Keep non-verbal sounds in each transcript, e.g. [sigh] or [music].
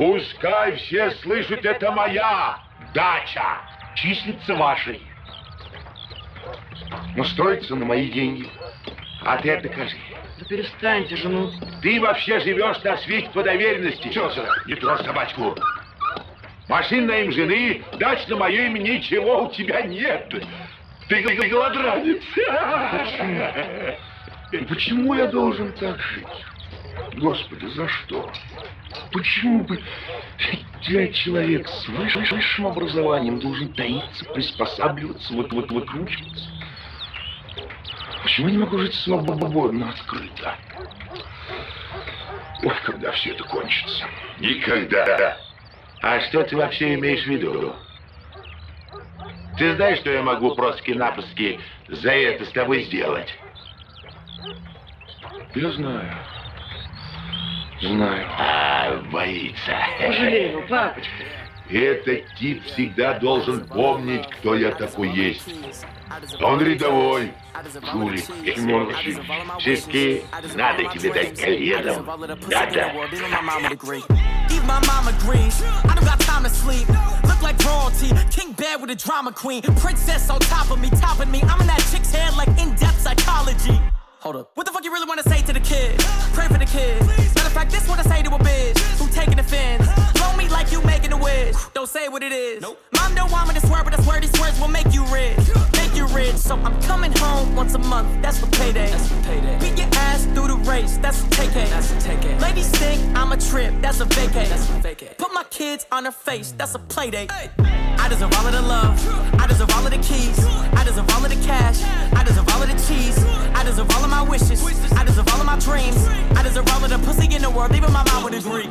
Пускай все слышат, это моя дача. Числится вашей. Но строится на мои деньги. А ты это докажи. Да перестаньте же, ну. Ты вообще живешь на свете по доверенности. Что за? Не трожь собачку. Машин на им жены, дач на мое имя ничего у тебя нет. Ты, ты голодранец. Почему я должен так жить? Господи, за что? Почему бы я человек с высшим образованием должен таиться, приспосабливаться, вот вот выкручиваться? Почему я не могу жить свободно, открыто? Ой, когда все это кончится? Никогда. А что ты вообще имеешь в виду? Ты знаешь, что я могу просто-напросто за это с тобой сделать? Я знаю. Знаю. А, боится. Пожалей его, папочка. Этот тип всегда должен помнить, кто я такой есть. Он рядовой, жулик и мелочи. Все надо тебе дать коленом. Надо. Even my mom agrees. I don't got time to sleep. Look like royalty. King bed with a drama queen. Princess on top of me, topping me. I'm in that chick's head like in-depth psychology. Hold up. What the fuck you really wanna say to the kid? Pray for the kid. Matter of fact, this what I say to a bitch who taking offense. Blow me like you making a wish. Don't say what it is. Nope. Mom don't want me to swear, but I swear these words will make you rich. Make you rich. So I'm coming home once a month. That's for payday. That's for payday. Beat your ass through the race. That's a take That's a take Ladies think I'm a trip. That's a vacay. That's a vacay. Put my kids on her face. That's a play date. Hey. I deserve all of the love. I deserve all of the keys. I deserve all of the cash. I deserve all of the cheese. I deserve all of my wishes. I deserve all of my dreams. I deserve all of the pussy in the world. Even my mom would agree.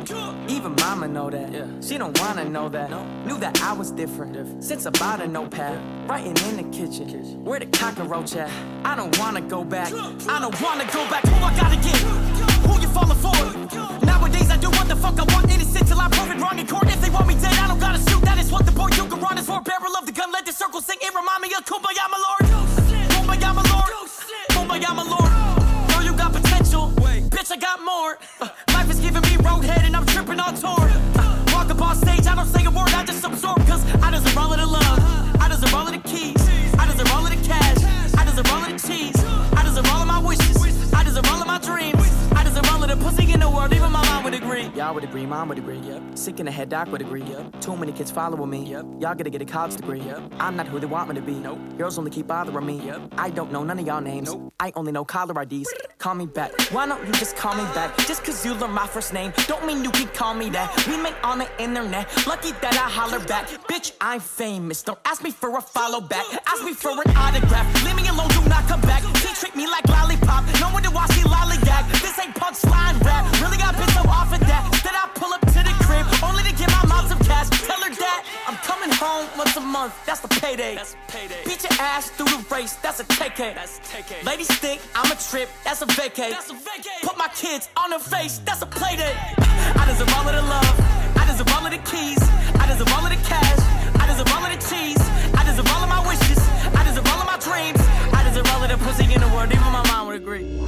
Even mama know that. She don't wanna know that. Knew that I was different. Since about bought a notepad. Writing in the kitchen. Where the cockroach at? I don't wanna go back. I don't wanna go back. Who I gotta get? Who you falling for? Nowadays I do what the fuck I want. Innocent till I prove it wrong in court. If they want me dead, I don't gotta shoot. That is what the boy you can run is for. Barrel of the gun. Let the circle sing. It remind me of Kumbaya, my lord. Kumbaya, my lord. Kumbaya, my lord. Know you got potential. Bitch, I got more. Uh, life is giving me roadhead and I'm Y'all would agree, mom would agree, yep. Sick in the head, doc would agree, yep. Too many kids following me, yep. Y'all gotta get a college degree, yep. I'm not who they want me to be, nope. Girls only keep bothering me, yep. I don't know none of y'all names. Nope. I only know caller IDs. Call me back. Why don't you just call me back? Just cause you learn my first name, don't mean you can call me that. We met on the internet, lucky that I holler back. Bitch, I'm famous. Don't ask me for a follow back. Ask me for an autograph. Leave me alone, do not come back. Treat me like lollipop. No wonder why she lollygag. This ain't punchline rap. Really got been so off of that. That I pull up to the crib only to get my mom some cash. Tell her that I'm coming home once a month. That's the payday. That's payday. Beat your ass through the race. That's a take That's Ladies think I'm a trip. That's a vacay. That's a vacay. Put my kids on her face. That's a playdate. I deserve all of the love. I deserve all of the keys. I deserve all of the cash. I deserve all of the cheese. World. Even my mom would agree.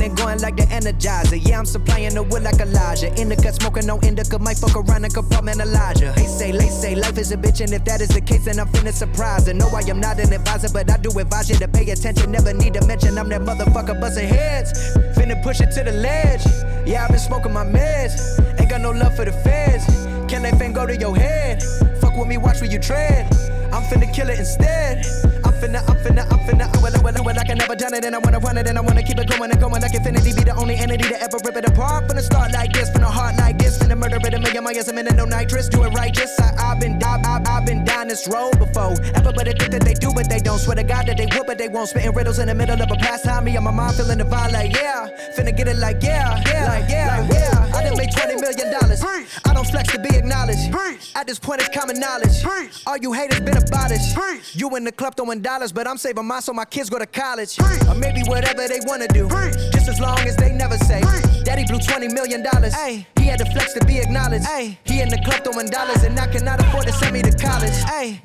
Going and going like the energizer. Yeah, I'm supplying the wood like Elijah. In the cut, smoking no indica, might fuck around and compartment Elijah. They say, they say, life is a bitch, and if that is the case, then I'm finna surprise her. No, I am not an advisor, but I do advise you to pay attention. Never need to mention I'm that motherfucker busting heads. Finna push it to the ledge. Yeah, I've been smoking my meds. Ain't got no love for the feds. Can that thing go to your head? Fuck with me, watch where you tread. I'm finna kill it instead. I'm finna, I'm finna, I'm finna. I will, I will, I will. I can never done it, and I wanna run it, and I wanna keep it going and going like infinity. Be the only entity to ever rip it apart. From the start like this, from the heart like this, finna murder it a million miles a minute, no nitrous. Do it righteous. I, I've been, I've, I've, I've been down this road before. Everybody think that they do, but they don't. Swear to God that they would, but they won't. Spitting riddles in the middle of a pastime. Me and my mom feeling the vibe like yeah. Finna get it like yeah, yeah, like yeah, like, yeah. I done made 20 million dollars. I don't flex to be acknowledged. At this point, it's common knowledge. All you haters been abolished. You in the club throwing dollars, but I'm saving mine so my kids go to college. Or maybe whatever they wanna do. Just as long as they never say. Daddy blew 20 million dollars. He had to flex to be acknowledged. He in the club throwing dollars, and I cannot afford to send me to college.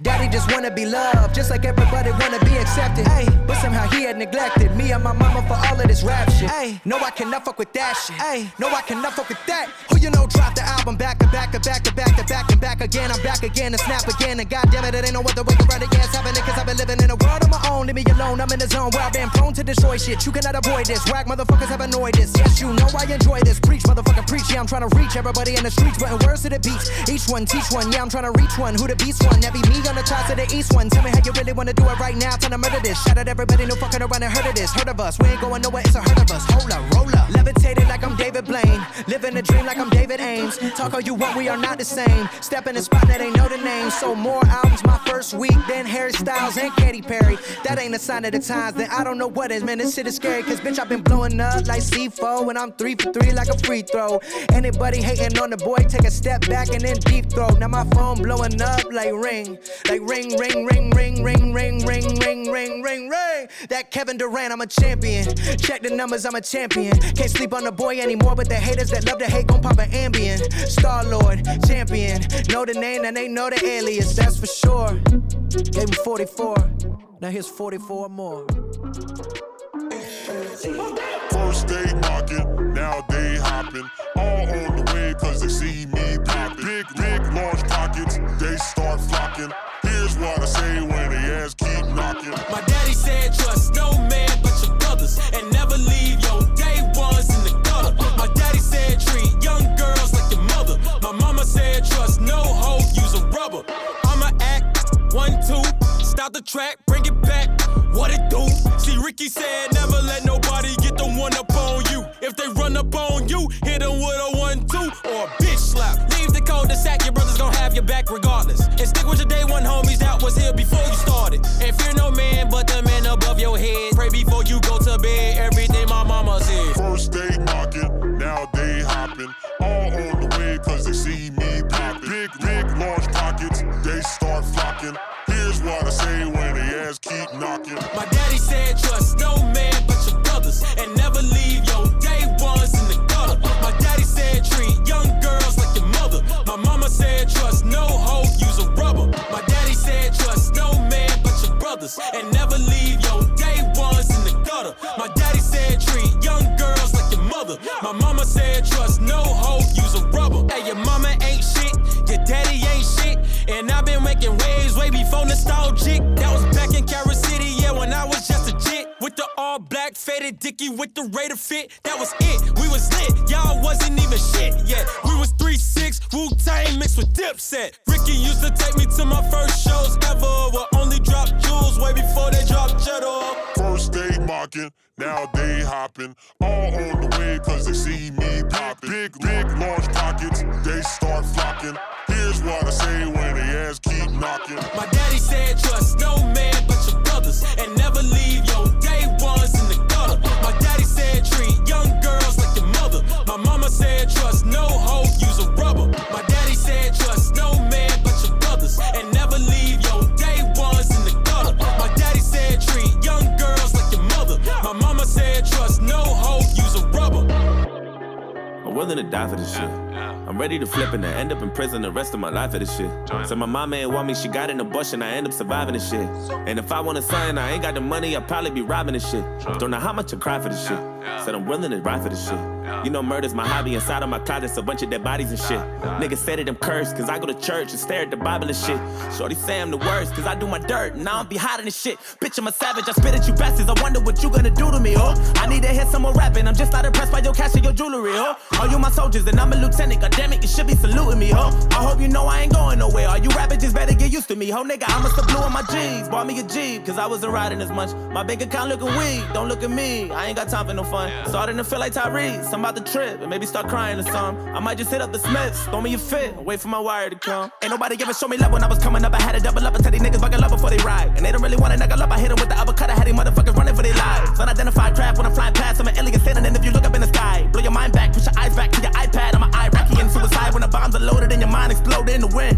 Daddy just wanna be loved, just like everybody wanna be accepted. But somehow he had neglected me and my mama for all of this rap shit. No, I cannot fuck with that shit. No, I cannot fuck with that. Who you know dropped the album back to back to back to back to back and back again. I'm back again and snap again. And goddamn it, it ain't no other way to run against happening. Cause I've been living in a world of my own. Leave me alone, I'm in the zone where I've been prone to destroy shit. You cannot avoid this. Whack motherfuckers have annoyed this. Yes, you know I enjoy this. Preach, motherfucker, preach. Yeah, I'm trying to reach everybody in the streets, putting words to the beats. Each one teach one. Yeah, I'm trying to reach one. Who the beast one? That be me on the top to the east one. Tell me how you really wanna do it right now. Trying to murder this. Shout out everybody, no fucking around and heard of this. Heard of us. We ain't going nowhere, it's a hurt of us. Hold up, roll up. Levitated like I'm David Blaine. Living a dream like I'm David Ames. Talk all you want, we are not the same. Step in the spot that ain't know the name. So more albums my first week than Harry Styles and Katy Perry. That ain't a sign of the times, then I don't know what is. Man, this shit is scary. Cause bitch, I've been blowing up like C4 and I'm three for three like a free throw. Anybody hating on the boy, take a step back and then deep throw. Now my phone blowing up like ring. Like ring, ring, ring, ring, ring, ring, ring, ring, ring, ring, ring. That Kevin Durant, I'm a champion. Check the numbers, I'm a champion. Can't sleep on the boy anymore, but the haters that love to hate gon' pop an Ambien. Star Lord, champion. Know the name and they know the alias, that's for sure. Gave me 44. Now here's 44 more. First they knocking, now they hopping. All on the way cause they see me popping. And never leave your day ones in the gutter. My daddy said treat young girls like your mother. My mama said trust no hoe, use a rubber. Hey, your mama ain't shit, your daddy ain't shit, and I've been making waves way before nostalgic. That was back in Carol City, yeah, when I was just a jit. With the all black faded dicky with the Raider fit, that was it. We was lit, y'all wasn't even shit yet. We was 3-6, Wu Tang mixed with Dipset. Ricky used to take me to my first shows ever. Now they hopping. All on the way cause they see me popping. Big, big, large pockets, they start flocking. I'm willing to die for this shit. I'm ready to flip and end up in prison the rest of my life for this shit. So my mama ain't want me, she got in the bush and I end up surviving this shit. And if I want a son, I ain't got the money, I'd probably be robbing this shit. Don't know how much I cry for this shit. Said I'm willing to ride for this shit. You know murder's my hobby, inside of my closet's a bunch of dead bodies and shit. Niggas say that I'm cursed, cause I go to church and stare at the Bible and shit. Shorty say I'm the worst, cause I do my dirt and I don't be hiding this shit. Bitch, I'm a savage, I spit at you bastards, I wonder what you gonna do to me, oh. I need to hear someone rapping, I'm just not impressed by your cash and your jewelry, oh. Are you my soldiers, and I'm a lieutenant, god damn it, you should be saluting me, ho. I hope you know I ain't going nowhere. All you rappers just better get used to me, ho nigga. I must have blew on my G's, bought me a Jeep, cause I wasn't riding as much. My bank account looking weak, don't look at me. I ain't got time for no fun. Starting to feel like Tyrese, I'm about to trip and maybe start crying or something. I might just hit up the Smiths, throw me a fit, and wait for my wire to come. Ain't nobody ever show me love when I was coming up. I had to double up and tell these niggas buckle up before they ride. And they don't really wanna knuckle up. I hit them with the uppercut. I had these motherfuckers running for their lives. Unidentified craft when I'm flying past. I'm an alien standing, and if you look up in the sky, blow your mind back, push your eyes back to your iPad. I'm an Iraqi in suicide when the bombs are loaded and your mind explode in the wind.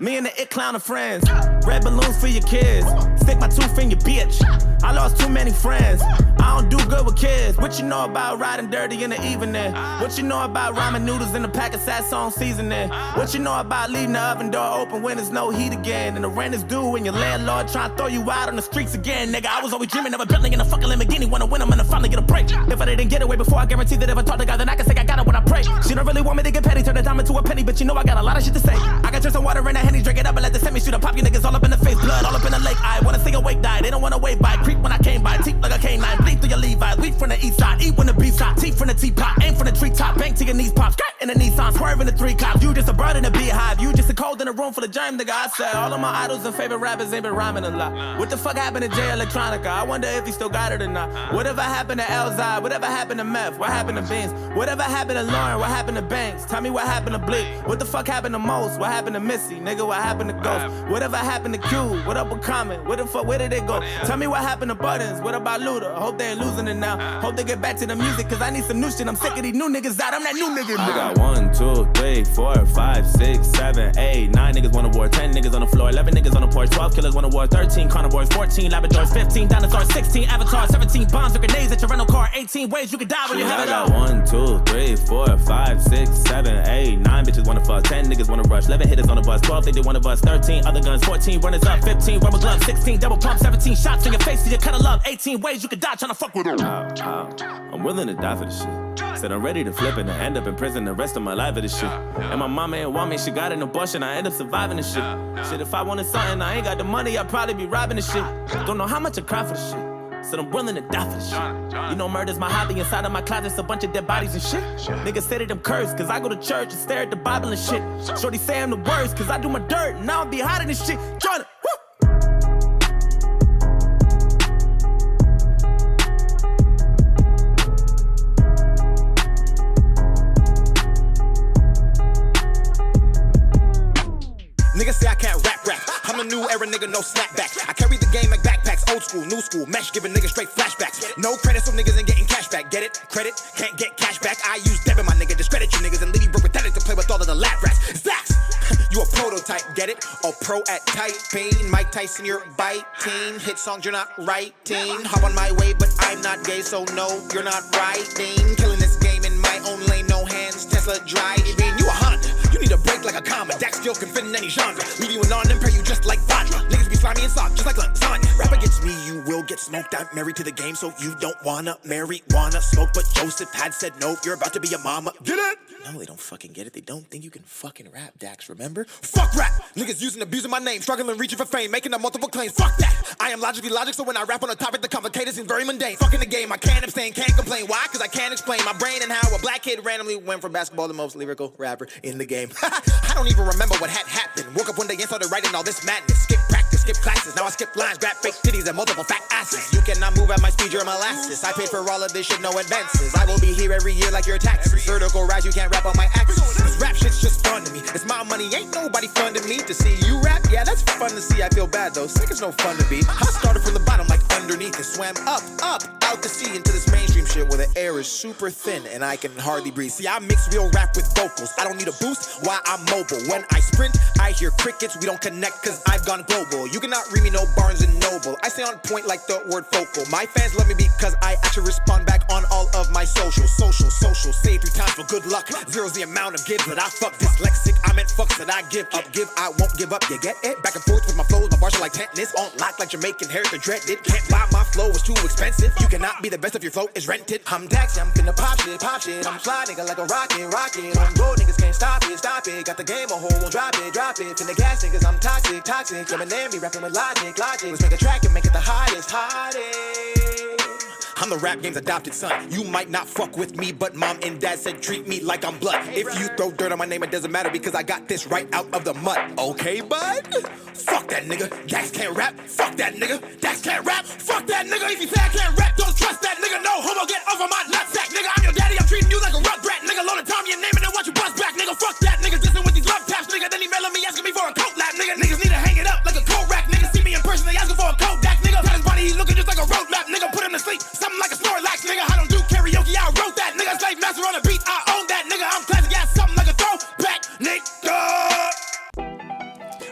Me and the it clown are friends. Red balloons for your kids. Stick my tooth in your bitch. I lost too many friends. I don't do good with kids. What you know about riding dirty in the evening? What you know about ramen noodles in a pack of Satsong seasoning? What you know about leaving the oven door open when there's no heat again? And the rent is due and your landlord trying to throw you out on the streets again. Nigga, I was always dreaming of a Bentley and a fucking Lamborghini. Wanna win, I'm gonna finally get a break. If I didn't get away before, I guarantee that if I talk to God, then I can say I got it when I pray. She don't really want me to get petty, turn a dime into a penny, but you know I got a lot of shit to say. I got just some water in a henny, drink it up and let the semi shoot a pop you niggas all up in the face, blood all up in the lake. I wanna see a awake die, they don't wanna wait by. Creep when I came by, teeth like a canine, bleed through your Levi's, weak from the east side, eat when the beef hot, teeth from the teapot, aim from the treetop, bang to your knees pop, skirt in the Nissan, swerving the three cops. You just a bird in a beehive, you just a cold in a room full of germ, nigga. I said all of my idols and favorite rappers ain't been rhyming a lot. What the fuck happened to Jay Electronica? I wonder if he still got it or not. Whatever happened to Elzhi? Whatever happened to Meth? What happened to Beans? Whatever happened to Lauryn? What happened to Banks? Tell me what happened to Blick? What the fuck happened to Mos? What happened to Missy? Nigga, what happened to Ghost? Whatever happened to Q? What up with Common? Where the fuck, where did they go? Tell me what happened to Buttons? What about Luda? Hope they ain't losing it now. Hope they get back to the music, cause I need some new shit. I'm sick of these new niggas out. I'm that new nigga. I got one, two, three, four, five, six, seven, eight, nine niggas wanna war, ten niggas on the floor, eleven niggas on the porch, twelve killers wanna war, thirteen carnivores, fourteen labradors, fifteen dinosaurs, sixteen avatars, seventeen bombs or grenades at your rental car, eighteen ways you could die when you have it got all. one, two, three, four, five, six, seven, eight, nine bitches wanna fuck, ten niggas wanna rush, eleven hitters on the bus, twelve they did one of us, thirteen other guns, fourteen runners up, fifteen rubber gloves, sixteen double pump, seventeen shots in your face to your cut of love, eighteen ways you could die trying to fuck with her. Ow, ow. I'm willing to die for this shit. Said I'm ready to flip and end up in prison the rest of my life for this shit. And my mama ain't want me, she got an abortion, I end up surviving this shit. Shit, if I wanted something, I ain't got the money, I'd probably be robbing this shit. Don't know how much I cry for this shit. Said I'm willing to die for this shit. You know, murder's my hobby. Inside of my closet's a bunch of dead bodies and shit. Niggas say that I'm cursed, cause I go to church and stare at the Bible and shit. Shorty say I'm the worst, cause I do my dirt and now I'm be hiding this shit. Tryna, woo! Nigga, no snapback. I carry the game like backpacks, old school, new school, mesh giving niggas straight flashbacks. No credit, so niggas ain't getting cash back. Get it? Credit? Can't get cash back. I use debit, my nigga. Discredit you niggas and leave you broke pathetic to play with all of the lap rats. Zax! [laughs] You a prototype, get it? A pro at typing. Mike Tyson, you're biting. Hit songs you're not writing. Hop on my way, but I'm not gay, so no, you're not writing. Killing this game in my own lane, no hands. Tesla driving. You a Honda. You need a break like a comma. Dax still can fit in any genre. Leave you in on and you slimy and soft, just like lasagna. Rap against me, you will get smoked. I'm married to the game, so you don't wanna marijuana smoke. But Joseph had said no, you're about to be a mama. Get it? No, they don't fucking get it. They don't think you can fucking rap, Dax, remember? Fuck rap! Niggas using, abusing my name, struggling, reaching for fame, making up multiple claims. Fuck that! I am logically logic, so when I rap on a topic, the complicated seems very mundane. Fucking the game, I can't abstain, can't complain. Why? Cause I can't explain my brain and how a black kid randomly went from basketball to most lyrical rapper in the game. [laughs] I don't even remember what had happened. Woke up one day and started writing all this madness. Skip skip classes. Now I skip lines, grab fake titties and multiple fat asses. You cannot move at my speed, you're molasses. I paid for all of this shit, no advances. I will be here every year like your taxes. Vertical rise, you can't rap on my axis. Rap shit's just fun to me. It's my money, ain't nobody funding me. To see you rap, yeah, that's fun to see. I feel bad though. Sick is no fun to be. I started from the bottom like underneath and swam up, up, out the sea into this mainstream shit where the air is super thin and I can hardly breathe. See, I mix real rap with vocals. I don't need a boost while I'm mobile. When I sprint, I hear crickets. We don't connect cause I've gone global. You cannot read me no Barnes and Noble. I stay on point like the word focal. My fans love me because I actually respond back on all of my social, social, social. Say three times for good luck. Zero's the amount of give that I fuck dyslexic. I meant fucks that I give up. Give, I won't give up. You get it? Back and forth with my flows. My bars are like tennis. On lock like Jamaican hair. The dreaded. Can't buy my flow. It's too expensive. You cannot be the best if your flow is rented. I'm Dax. I'm finna pop shit, pop shit. I'm fly nigga like a rocket, rocket. On road niggas can't stop it, stop it. Got the game on hold. Won't drop it, drop it. Finna gas niggas. I'm toxic, toxic. In me rapping with logic, logic. Let's make a track and make it the hottest, hottest. I'm the rap game's adopted son. You might not fuck with me, but mom and dad said treat me like I'm blood. If you throw dirt on my name, it doesn't matter because I got this right out of the mud. Okay, bud? Fuck that nigga. Dax can't rap. Fuck that nigga. Dax can't rap. Fuck that nigga. If you say I can't rap, don't trust that nigga. No homo, get of my nutsack, nigga. I'm your daddy. I'm treating you like a rug rat, nigga. Load of Tommy your name and and watch you bust back, nigga. Fuck that nigga. Dissing with these love taps, nigga. Then he mailing me asking me for a coat lap, nigga. Niggas need to hang it up like a coat rack, nigga. See me in person, they asking for a Kodak, nigga. Got his body, he looking just like a road. Put to sleep, something like a Snorlax, nigga. I don't do karaoke, I wrote that, nigga. Slave master on the beat, I own that, nigga. I'm classic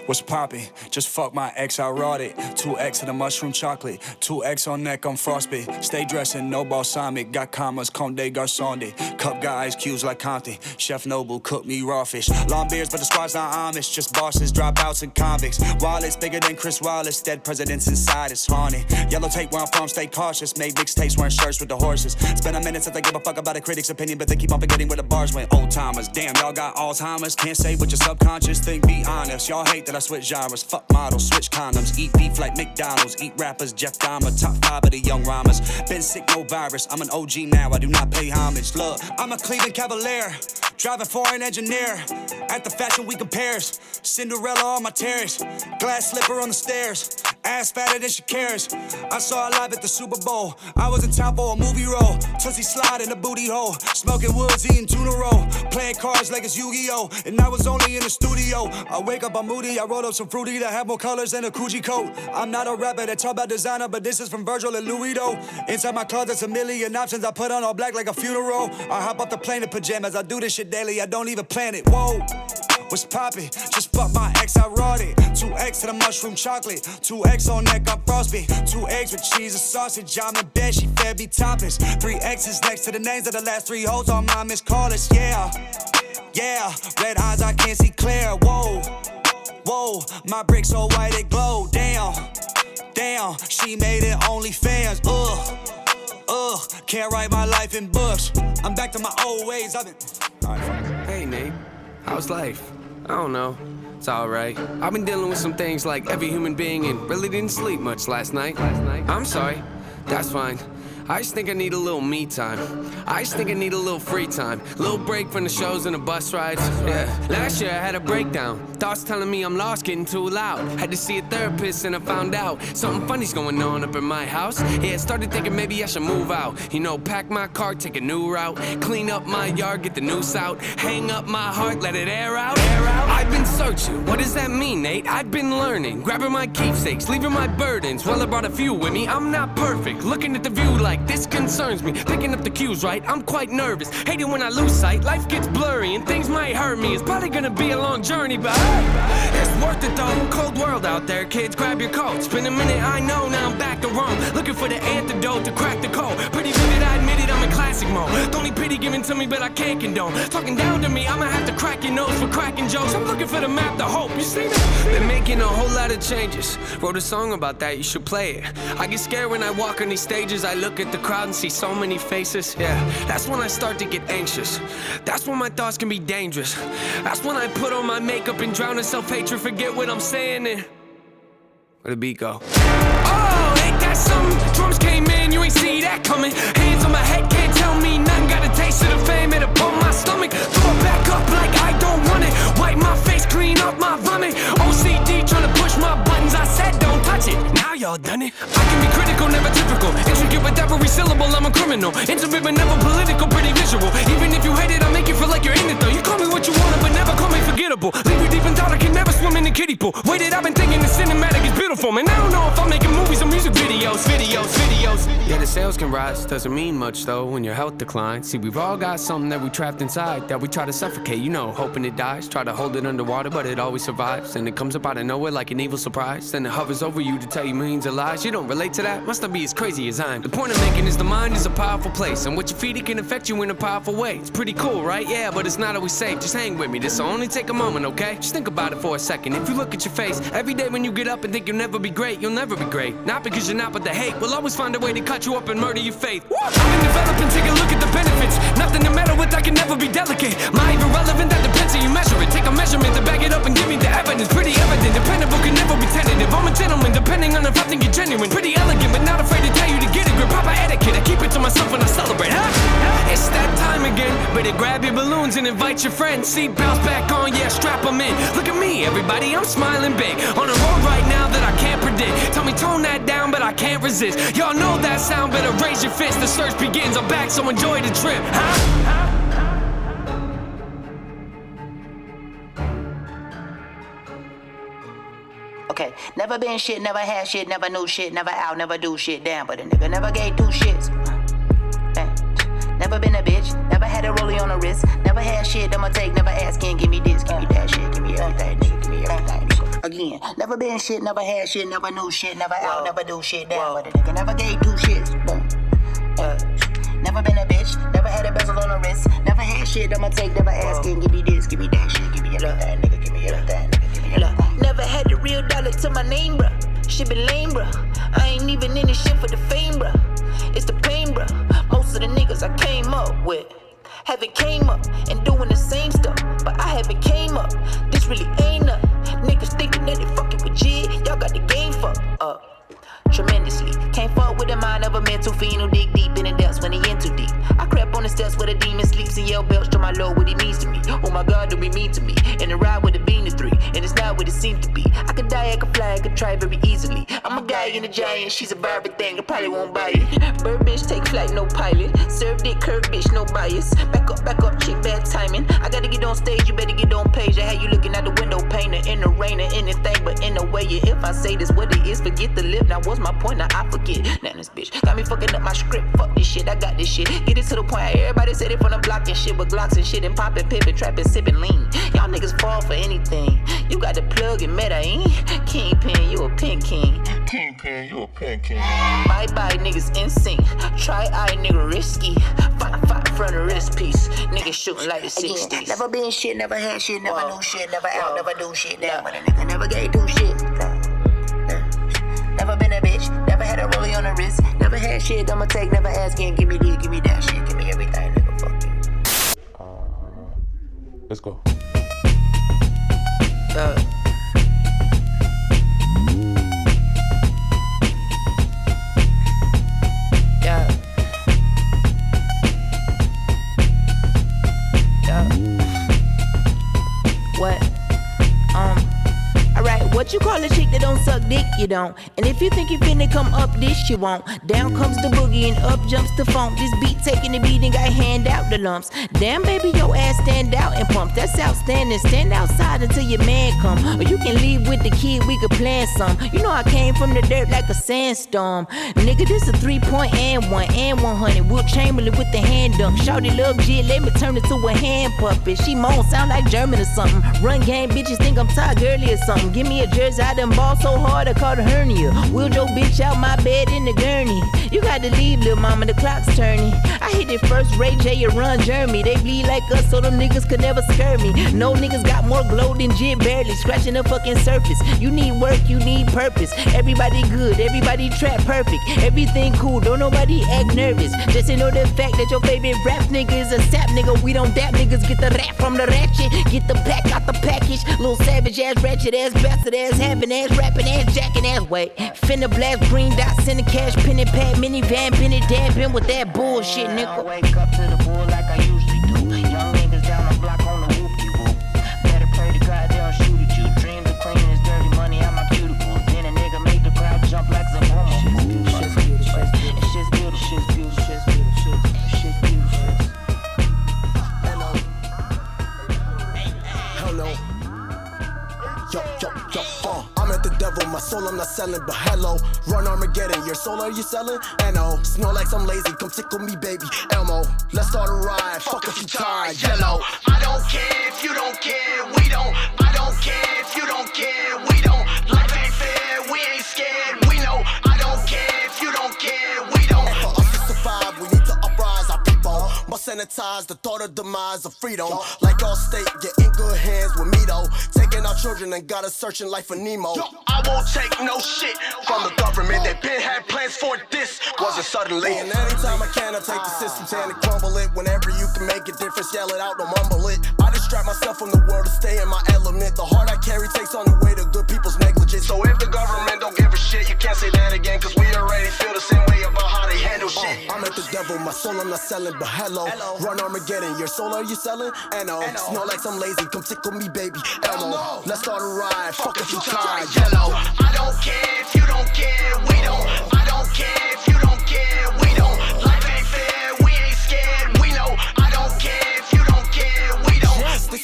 What's poppin'? Just fuck my ex, I wrought it. 2X of the mushroom chocolate. 2X on neck, I'm frostbit. Stay dressing, no balsamic. Got commas, Comme des Garçons. Cup guy ice cubes like Compton. Chef Nobu, cook me raw fish. Long beards, but the squad's not Amish. Just bosses, dropouts, and convicts. Wallets bigger than Chris Wallace. Dead presidents inside, it's haunted. Yellow tape where I'm from, stay cautious. Made mixtapes wearing shirts with the horses. It's been a minute since I give a fuck about a critic's opinion, but they keep on forgetting where the bars went. Old timers, damn, y'all got Alzheimer's. Can't say what your subconscious think, be honest. Y'all hate that I switch genres. Fuck models, switch condoms. Eat beef like McDonald's. Eat rappers, Jeff Dahmer. Top five of the young rhymers. Been sick, no virus. I'm an OG now, I do not pay homage. Look, I'm a Cleveland Cavalier. Driving foreign engineer. At the fashion week of Paris. Cinderella on my terrace. Glass slipper on the stairs. Ass fatter than she cares. I saw her live at the Super Bowl. I was in town for a movie role. Tussie slide in a booty hole. Smoking woods, eating tuna roll. Playing cards like it's Yu Gi Oh! And I was only in the studio. I wake up, I'm moody. I roll up some fruity that have more colors than a Gucci coat. I'm not a rapper that talk about designer, but this is from Virgil and Louis though. Inside my closet's a million options. I put on all black like a funeral. I hop off the plane in pajamas. I do this shit daily. I don't even plan it. Whoa. What's poppin'? Just fuck my ex, I wrote it. 2x to the mushroom chocolate. 2x racks on neck, I'm Frosty. Two eggs with cheese and sausage, I'm in bed, she fed me toppings. Three X's next to the names of the last three hoes on my missed callers, yeah. Yeah, red eyes, I can't see clear, whoa. Whoa, my brick so white it glow, damn. Damn, she made it only OnlyFans, ugh. Ugh, can't write my life in books. I'm back to my old ways, I've been. Hey, Nate, how's life? I don't know. It's alright. I've been dealing with some things like every human being and really didn't sleep much last night. Last night. I'm sorry. That's fine. I just think I need a little me time. I just think I need a little free time. Little break from the shows and the bus rides. Yeah. Last year I had a breakdown. Thoughts telling me I'm lost, getting too loud. Had to see a therapist and I found out something funny's going on up in my house. Yeah, started thinking maybe I should move out. You know, pack my car, take a new route. Clean up my yard, get the noose out. Hang up my heart, let it air out. Air out. I've been searching. What does that mean, Nate? I've been learning. Grabbing my keepsakes, leaving my burdens. Well, I brought a few with me. I'm not perfect. Looking at the view like this concerns me. Picking up the cues right. I'm quite nervous. Hate it when I lose sight. Life gets blurry and things might hurt me. It's probably gonna be a long journey, but it though. Cold world out there, kids. Grab your coats. Been a minute, I know. Now I'm back to Rome. Looking for the antidote to crack the code. Pretty vivid, I admit it. I'm in classic mode. The only pity given to me, but I can't condone. Talking down to me, I'ma have to crack your nose for cracking jokes. I'm looking for the map to hope. You see me? Been making a whole lot of changes. Wrote a song about that. You should play it. I get scared when I walk on these stages. I look at the crowd and see so many faces. Yeah, that's when I start to get anxious. That's when my thoughts can be dangerous. That's when I put on my makeup and drown in self-hatred. Forget what I'm saying where the beat go? Oh, ain't that something? Drums came in, you ain't see that coming. Hands on my head, can't tell me nothing. Got a taste of the fame, it upon my stomach. Throw back up like I don't want it. Wipe my face, clean up my vomit. OCD trying to push my buttons. I said don't touch it. Y'all done it. I can be critical, never typical. Intricate with every syllable, I'm a criminal. Intimate but never political, pretty visual. Even if you hate it, I make you feel like you're in it though. You call me what you want, but never call me forgettable. Leave you deep in thought, I can never swim in the kiddie pool. Waited, I've been thinking the cinematic is beautiful, man. I don't know if I'm making movies or music videos, videos, videos. Yeah, sales can rise, doesn't mean much though when your health declines. See, we've all got something that we trapped inside that we try to suffocate, you know, hoping it dies. Try to hold it underwater, but it always survives. And it comes up out of nowhere like an evil surprise. Then it hovers over you to tell you millions of lies. You don't relate to that? Must not be as crazy as I am. The point I'm making is the mind is a powerful place, and what you feed it can affect you in a powerful way. It's pretty cool, right? Yeah, but it's not always safe. Just hang with me. This'll only take a moment, okay? Just think about it for a second. If you look at your face every day when you get up and think you'll never be great, you'll never be great. Not because you're not, but the hate will always find a way to cut you up and murder your faith. I'm in developing, take a look at the benefits. Nothing to meddle with, I can never be delicate. My irrelevant, that depends how you measure it. Take a measurement to back it up and give me the evidence. Pretty evident, dependable can never be tentative. I'm a gentleman, depending on if I think you're genuine. Pretty elegant, but not afraid to tell you to get a grip. Proper etiquette, I keep it to myself when I celebrate. Huh? It's that time again. Better grab your balloons and invite your friends. See, bounce back on, yeah, strap them in. Look at me, everybody, I'm smiling big. On a road right now that I can't predict. Tell me, tone that down, but I can't resist. Y'all know that sound, better raise your fist. The search begins, I'm back, so enjoy the trip, huh? Okay, never been shit, never had shit, never knew shit, never out, never do shit, damn, but a nigga never gave two shits. Never been a bitch, never had a rollie on the wrist, never had shit, I'ma take, never asking, give me this, give me that shit, give me everything, nigga, give me everything. Again, never been shit, never had shit, never knew shit, never out, never do shit, damn, but a nigga never gave two shits. Boom. Uh, never been a bitch, never had a bezel on the wrist, never had shit, I'ma take, never asking, give me this, give me that shit, give me everything, nigga, give me everything, nigga, give me everything. Never had the real dollar to my name, bruh. Shit been lame, bruh. I ain't even in this shit for the fame, bruh. It's the pain, bruh. Most of the niggas I came up with haven't came up and doing the same stuff, but I haven't came up. This really ain't nothing. Niggas thinking that they fucking with G, y'all got the game fucked up. Tremendously, can't fuck with a mind of a mental fiend who dig deep in the depths when he in too deep. I crept on the steps where the demon sleeps and yell belch to my lord what he means to me. Oh my god, don't be mean to me. And a ride with a bean to three, and it's not what it seems to be. I could die, I I could try very easily. I'm a guy in a giant, she's a Barbie thing, I probably won't buy it. Bird bitch, take flight, no pilot. Served it, curve bitch, no bias. Back up, back up, chick, bad timing. I gotta get on stage, you better get on page. I had you looking out the window, painter, in the rain or anything, but in a way, yeah, if I say this what it is, forget the lip. Now what's my point? Now I forget. Now this bitch got me fucking up my script. Fuck this shit, I got this shit. Get it to the point. Everybody said it from the block and shit with Glocks and shit and popping, pippin', trapping, sipping lean. Y'all niggas fall for anything. You got the plug and meta, ain't? Kingpin, you a pin king. Kingpin, you a pin king. Bye bye, niggas insane. Try eye, nigga risky. Fight, fight front of wrist piece. Niggas shooting like the 60s. Never been shit, never had shit, never knew shit, never out, never do shit. Damn, but a nigga never gave do shit. Never been a bitch, never had a rollie on the wrist, never had shit, I'ma take, never asking, give me this, give me that shit, give me everything, nigga, fuck you. Let's go. Uh, yeah. You don't. And if you think you finna come up this, you won't. Down comes the boogie and up jumps the funk. This beat taking the beat and got hand out the lumps. Damn, baby, your ass stand out and pump. That's outstanding. Stand outside until your man come. Or you can leave with the kid, we could plan some. You know I came from the dirt like a sandstorm. Nigga, this a three point and one and 100. Wilt Chamberlain with the hand dunk. Shorty love G, let me turn it to a hand puppet. She moan, sound like German or something. Run game, bitches think I'm Todd Gurley or something. Give me a jersey, I done ball so hard I caught a hernia. Wheeled your bitch out my bed in the gurney. You got to leave, little mama, the clock's turning. I hit it first, Ray J and Ron Jeremy. They bleed like us, so them niggas could never scare me. No niggas got more glow than Jit barely scratching the fucking surface. You need work, you need purpose. Everybody good, everybody trap perfect. Everything cool, don't nobody act nervous. Just to know the fact that your favorite rap nigga is a sap nigga. We don't dap niggas, get the rap from the ratchet. Get the pack out the package. Little savage ass, ratchet ass, bastard ass, having ass, rapping ass, jacking ass. Wait, finna blast green dots in the cash, penny pad, minivan, penny dabbing with that bullshit, nigga. Devil, my soul I'm not selling, but hello. Run Armageddon, your soul are you selling? No, smell like I'm lazy, come tickle me, baby. Elmo, let's start a ride, fuck if you tired, yellow. I don't care if you don't care, we don't. I don't care if you don't care, we don't. Life ain't fair, we ain't scared, we know. I don't care if you don't care, we don't. For us to survive, we need to uprise our people. Must sanitize the thought of demise of freedom. Like all state, you're in good hands with me though. Children and got us searching life for Nemo. I won't take no shit from the government. They been had plans for this, wasn't suddenly. And anytime I can, I take the system and crumble it. Whenever you can make a difference, yell it out, don't mumble it. I distract myself from the world to stay in my element. The heart I carry takes on the weight of good people's negligence. So if the government don't give a shit, you can't say that again, cause we already feel the same way about how they handle uh, shit. I'm at the devil, my soul I'm not selling, but hello. Run Armageddon, your soul are you selling? No. Smell like some lazy, come tickle me, baby. Elmo, let's start a ride. Fuck if you try. Yellow. I don't care if you don't care. We don't. I don't care if you don't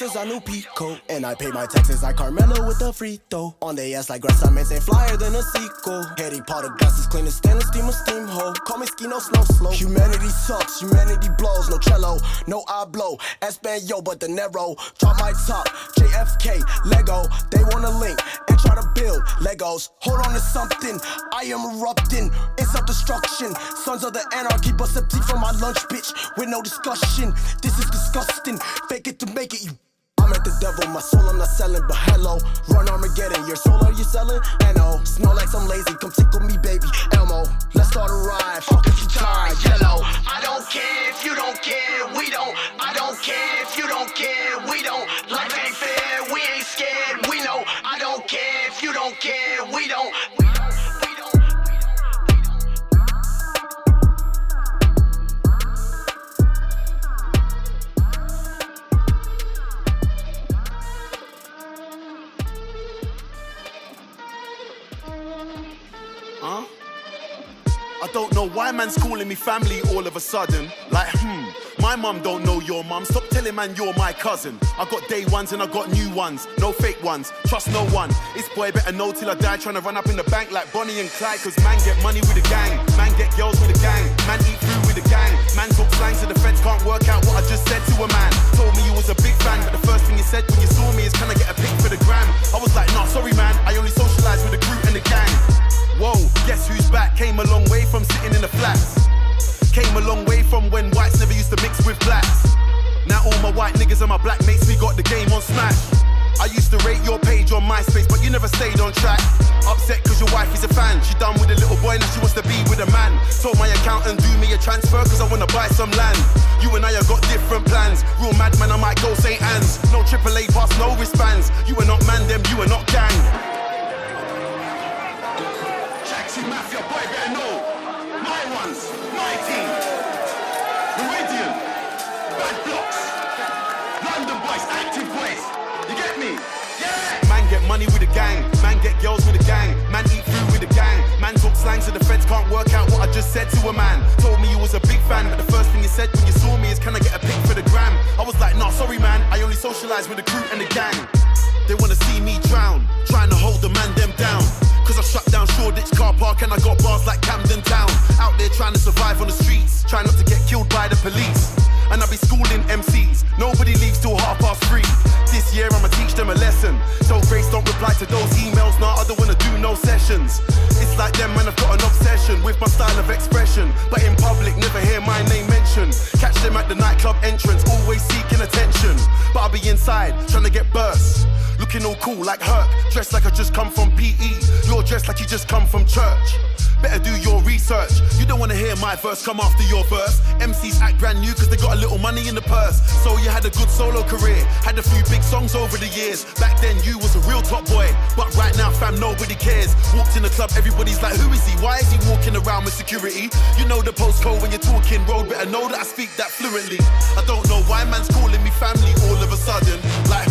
Yes, a new Pico, and I pay my taxes like Carmelo with a free throw. On the ass like grass, I ain't flyer than a sequel. Harry Potter glasses clean as stainless steam a steam hole. Call me Skino snow Slow. Humanity sucks, humanity blows. No cello, no I blow. Espanol, but the narrow. Drop my top, JFK, Lego. They wanna link and try to build Legos. Hold on to something, I am erupting. It's self destruction. Sons of the anarchy, bust a tea from my lunch, bitch, with no discussion. This is disgusting. Fake it to make it, you The devil, my soul I'm not selling, but hello. Run Armageddon, your soul are you selling? No. Oh, smell like some lazy, come tickle me, baby. Elmo, let's start a ride. Fuck if you tired. Yellow. I don't care if you don't care. We don't. I don't care if you don't care. We don't. Life ain't fair. We ain't scared. We know. I don't care if you don't care. We don't. Don't know why man's calling me family all of a sudden. Like, hmm, my mum don't know your mum. Stop telling man you're my cousin. I got day ones and I got new ones. No fake ones. Trust no one. This boy better know till I die trying to run up in the bank like Bonnie and Clyde. Cause man get money with a gang. Man get girls with a gang. Man eat food with a gang. Man talk They wanna see me drown, trying to hold the man them down. Cause I shut down Shoreditch car park and I got bars like Camden Town. Out there trying to survive on the streets, trying not to get killed by the police. And I be schooling MCs, nobody leaves till half past three. This year I'ma teach them a lesson. So Grace don't reply to those emails, nah, I don't wanna do no sessions. It's like them man, I've got an obsession with my style of expression. But in public, never hear my name mentioned. Catch them at the nightclub entrance, always seeking attention. But I'll be inside, trying to get burst. Looking all cool like Herc, dressed like I just come from PE. You're dressed like you just come from church. Better do your research. You don't wanna hear my verse come after your verse. MCs act brand new cause they got a little money in the purse. So you had a good solo career, had a few big songs over the years. Back then you was a real top boy, but right now fam nobody cares. Walked in the club, everybody's like, who is he? Why is he walking around with security? You know the postcode when you're talking road, better know that I speak that fluently. I don't know why man's calling me family all of a sudden. Like,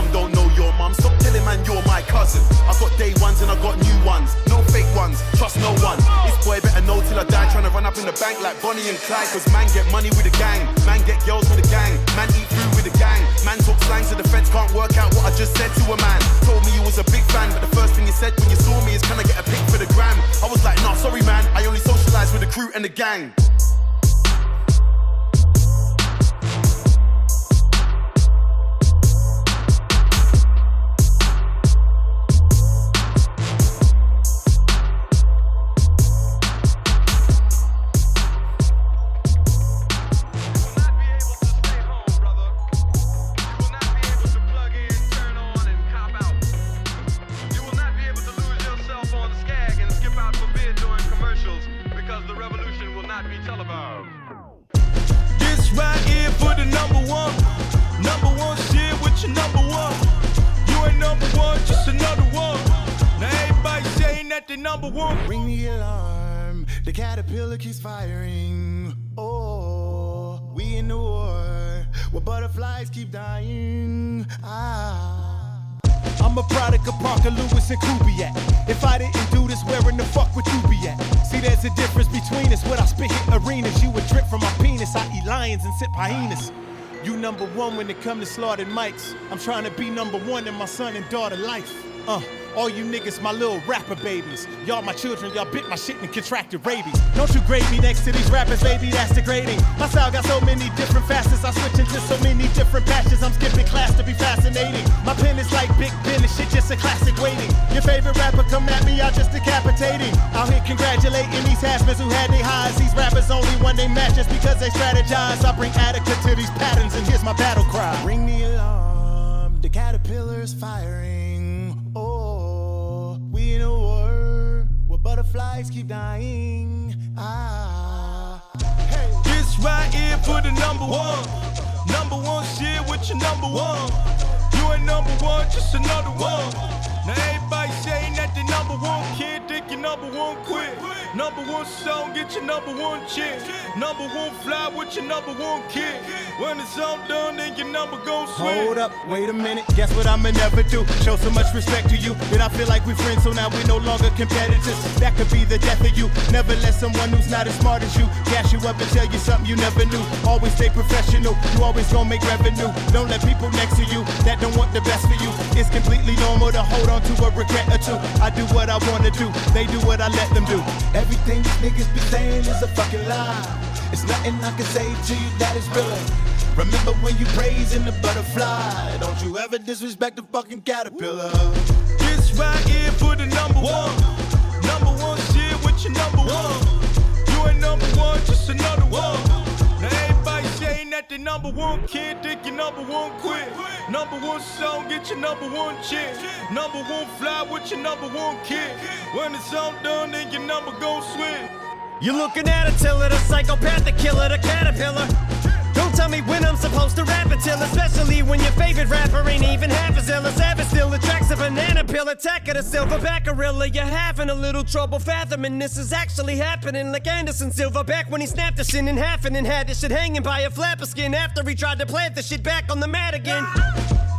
mum don't know your mum. Stop telling man you're my cousin. I got day ones and I got new ones. No fake ones. Trust no one. This boy better know till I die. Trying to run up in the bank like Bonnie and Clyde. Cause man get money with the gang. Man get girls with the gang. Man eat food with the gang. Man talk slang so the feds can't work out what I just said to a man. Told me you was a big fan, but the first thing you said when you saw me is can I get a pic for the gram? I was like, nah, sorry man. I only socialize with the crew and the gang. Butterflies keep dying. Ah. I'm a product of Parker Lewis and Kubiak. If I didn't do this, where in the fuck would you be at? See, there's a difference between us. When I spit hit arenas, you would drip from my penis. I eat lions and sip hyenas. You number one when it come to slaughtered mics. I'm trying to be number one in my son and daughter life. Uh, all you niggas, my little rapper babies. Y'all my children, y'all bit my shit and contracted rabies. Don't you grade me next to these rappers, baby, that's degrading. My style got so many different facets, I switch into so many different patches. I'm skipping class to be fascinating. My pen is like Big Ben, this shit just a classic waiting. Your favorite rapper come at me, I just decapitating. Out here congratulating these has-beens who had their highs. These rappers only won they matches because they strategize. I bring Attica to these patterns and here's my battle cry. Ring the alarm, the caterpillar's firing. Butterflies keep dying. Ah. This right here for the number one. Number one shit with your number one. You ain't number one, just another one. Now everybody saying that the number one kid number one quit. Number one song, get your number one chick. Number one fly with your number one kid. When it's all done, then your number gon' swing. Hold up, wait a minute. Guess what I'ma never do? Show so much respect to you that I feel like we're friends, so now we're no longer competitors. That could be the death of you. Never let someone who's not as smart as you gas you up and tell you something you never knew. Always stay professional. You always gonna make revenue. Don't let people next to you that don't want the best for you. It's completely normal to hold on to a regret or two. I do what I wanna do. They do what I let them do. Everything these niggas be saying is a fucking lie. It's nothing I can say to you that is real. Remember when you praising the butterfly? Don't you ever disrespect the fucking caterpillar. This right here for the number one. Number one shit with your number one. You ain't number one, just another one. That the number one kid think your number one quit. Number one song, get your number one chick. Number one fly with your number one kid. When it's all done, then your number gon' swing. You're looking at a tiller, a psychopath, the killer, the caterpillar. Don't tell me when I'm supposed to rap until, especially when your favorite rapper ain't even half as ill as ever. Still attracts a banana peel, attack of the silverback gorilla. You're having a little trouble fathoming this is actually happening. Like Anderson Silva back when he snapped the shit in half and then had the shit hanging by a flap of skin after he tried to plant the shit back on the mat again.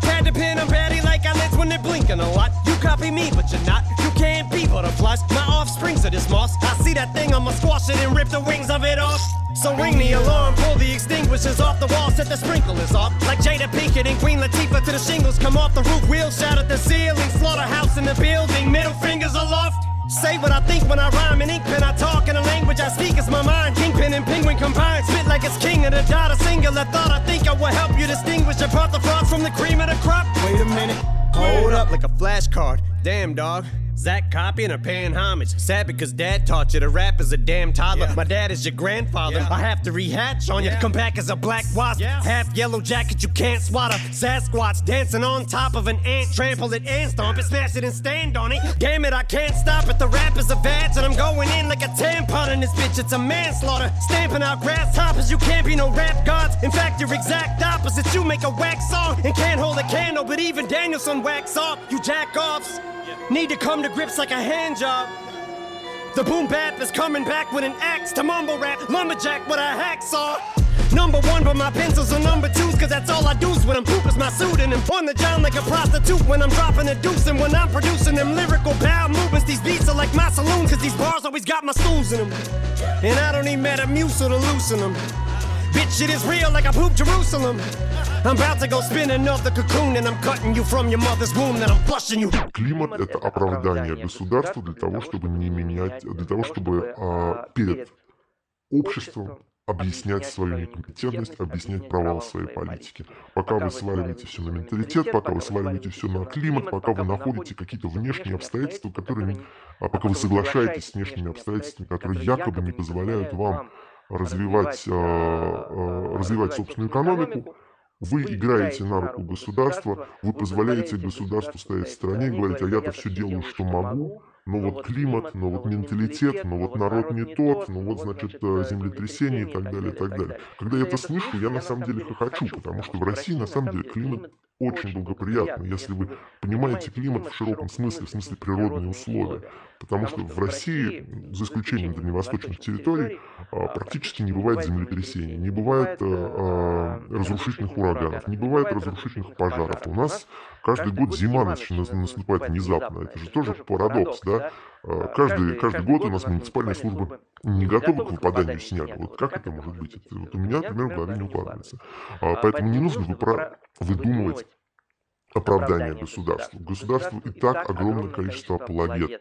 Had to pin batty like eyelids when they're blinking a lot. You copy me, but you're not. You can't be butterflies. My offsprings of this moss. I see that thing, I'ma squash it and rip the wings of it off. So ring the alarm, pull the extinguishers off the wall, set the sprinklers off. Like Jada Pinkett and Queen Latifah to the shingles come off the roof, wheels shout at the ceiling, slaughterhouse in the building, middle fingers aloft. Say what I think when I rhyme in ink pen. I talk in a language I speak. It's my mind. Kingpin and penguin combined. Spit like it's king of the dot. A singular thought. I think I will help you distinguish apart the frost from the cream of the crop. Wait a minute. Hold up. Like a flashcard. Damn, dog. Zach copying or paying homage. Sad because dad taught you to rap as a damn toddler. My dad is your grandfather. I have to rehatch on you. Come back as a black wasp. Half yellow jacket, you can't swat a Sasquatch dancing on top of an ant. Trample it and stomp it, smash it and stand on it. Damn it, I can't stop it. The rap is a badge and I'm going in like a tampon in this bitch. It's a manslaughter. Stamping out grasshoppers, you can't be no rap gods. In fact, you're exact opposite. You make a wax song and can't hold a candle, but even Daniel-san wax off. You jack offs. Need to come to grips like a hand job. The boom bap is coming back with an axe to mumble rap. Lumberjack with a hacksaw. Number one, but my pencils are number twos, cause that's all I do's when I'm poop is my suit and I'm on the job like a prostitute when I'm dropping a deuce and when I'm producing them lyrical bow movements. These beats are like my saloon, cause these bars always got my stools in them. And I don't need Metamucil to loosen them. Bitch, shit is real like I poop Jerusalem. I'm about to go spin another cocoon and I'm cutting you from your mother's womb, then I'm flushing you. Климат — это оправдание государству для того, чтобы не менять, для того, чтобы а, перед обществом объяснять свою некомпетентность, объяснять провал своей политики. Пока вы сваливаете все на менталитет, пока вы сваливаете все на климат, пока вы находите какие-то внешние обстоятельства, которые, а пока вы соглашаетесь с внешними обстоятельствами, которые якобы не позволяют вам развивать, а, а, развивать собственную экономику, вы играете на руку государства, вы позволяете государству стоять в стороне и говорить, а я-то все делаю, что могу, но вот климат, но вот менталитет, но вот народ не тот, ну вот, значит, э, землетрясение и так далее, и так далее. Когда я это слышу, я на самом деле хохочу, потому что в России на самом деле климат очень благоприятный. Если вы понимаете климат в широком смысле, в смысле природные условия, Потому что в России, за исключением дальневосточных территорий, а, практически не бывает землетрясений, не бывает а, а, разрушительных ураганов, не бывает разрушительных пожаров. У нас каждый год зима наступает внезапно. Это же тоже парадокс, да? А, Каждый, каждый год у нас муниципальные службы не готовы к выпаданию снега. Вот как это может быть? Это вот у меня, например, в голове не укладывается. А, Поэтому не нужно выпра- выдумывать оправдание государству. Государству и так огромное количество планет